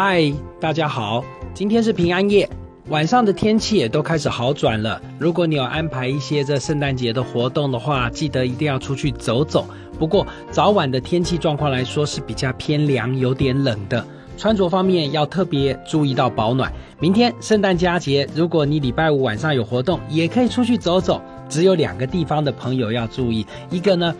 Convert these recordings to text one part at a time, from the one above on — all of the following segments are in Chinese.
嗨，大家好，今天是平安夜，晚上的天气也都开始好转了。如果你有安排一些这圣诞节的活动的话，记得一定要出去走走。不过早晚的天气状况来说是比较偏凉，有点冷的。穿着方面要特别注意到保暖。明天圣诞佳节，如果你礼拜五晚上有活动，也可以出去走走。只有两个地方的朋友要注意，一个呢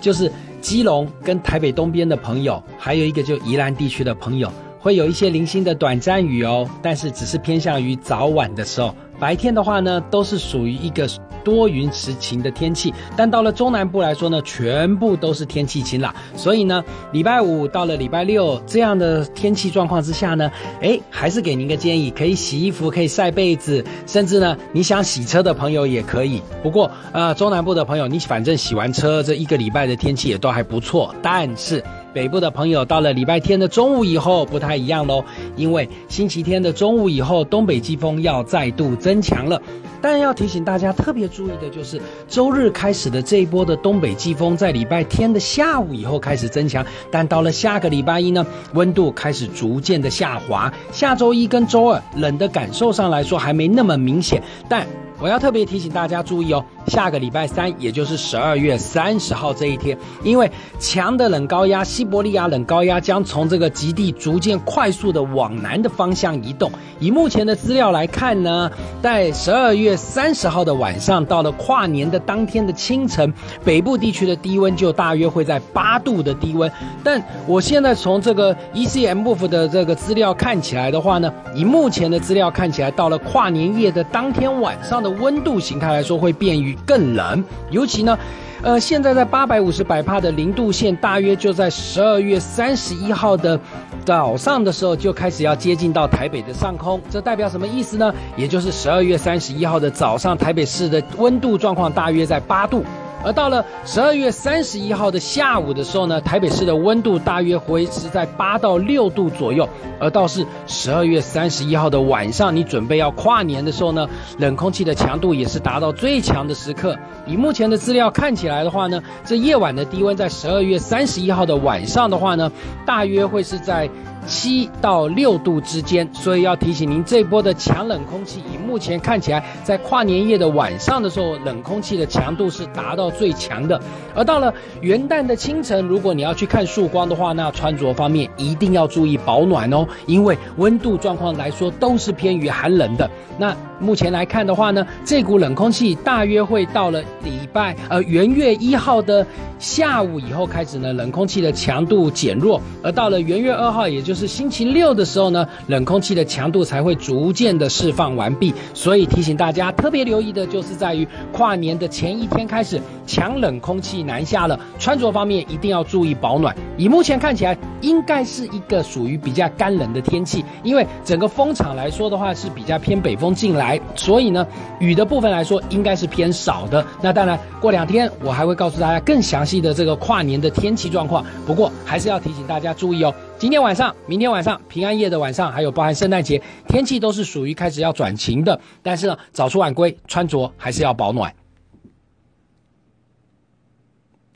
就是基隆跟台北东边的朋友，还有一个就宜兰地区的朋友。会有一些零星的短暂雨哦，但是只是偏向于早晚的时候。白天的话呢，都是属于一个多云时晴的天气。但到了中南部来说呢，全部都是天气晴朗。所以呢，礼拜五到了礼拜六这样的天气状况之下呢，哎，还是给您个建议，可以洗衣服，可以晒被子，甚至呢，你想洗车的朋友也可以。不过呃，中南部的朋友，你反正洗完车这一个礼拜的天气也都还不错。但是北部的朋友到了礼拜天的中午以后不太一样喽，因为星期天的中午以后，东北季风要再度增强了。但要提醒大家特别注意的就是，周日开始的这一波的东北季风在礼拜天的下午以后开始增强，但到了下个礼拜一呢，温度开始逐渐的下滑。下周一跟周二冷的感受上来说还没那么明显，但。我要特别提醒大家注意哦，下个礼拜三，也就是十二月三十号这一天，因为强的冷高压西伯利亚冷高压将从这个极地逐渐快速的往南的方向移动。以目前的资料来看呢，在十二月三十号的晚上，到了跨年的当天的清晨，北部地区的低温就大约会在八度的低温。但我现在从这个 ECMF 的这个资料看起来的话呢，以目前的资料看起来，到了跨年夜的当天晚上。的温度形态来说会变于更冷，尤其呢，呃，现在在八百五十百帕的零度线，大约就在十二月三十一号的早上的时候就开始要接近到台北的上空，这代表什么意思呢？也就是十二月三十一号的早上，台北市的温度状况大约在八度。而到了十二月三十一号的下午的时候呢，台北市的温度大约维持在八到六度左右。而倒是十二月三十一号的晚上，你准备要跨年的时候呢，冷空气的强度也是达到最强的时刻。以目前的资料看起来的话呢，这夜晚的低温在十二月三十一号的晚上的话呢，大约会是在。七到六度之间，所以要提醒您，这波的强冷空气，以目前看起来，在跨年夜的晚上的时候，冷空气的强度是达到最强的。而到了元旦的清晨，如果你要去看曙光的话，那穿着方面一定要注意保暖哦，因为温度状况来说都是偏于寒冷的。那目前来看的话呢，这股冷空气大约会到了礼拜呃元月一号的下午以后开始呢，冷空气的强度减弱，而到了元月二号，也就是星期六的时候呢，冷空气的强度才会逐渐的释放完毕。所以提醒大家特别留意的就是在于跨年的前一天开始，强冷空气南下了，穿着方面一定要注意保暖。以目前看起来，应该是一个属于比较干冷的天气，因为整个风场来说的话是比较偏北风进来。所以呢，雨的部分来说应该是偏少的。那当然，过两天我还会告诉大家更详细的这个跨年的天气状况。不过还是要提醒大家注意哦，今天晚上、明天晚上、平安夜的晚上，还有包含圣诞节，天气都是属于开始要转晴的。但是呢，早出晚归，穿着还是要保暖。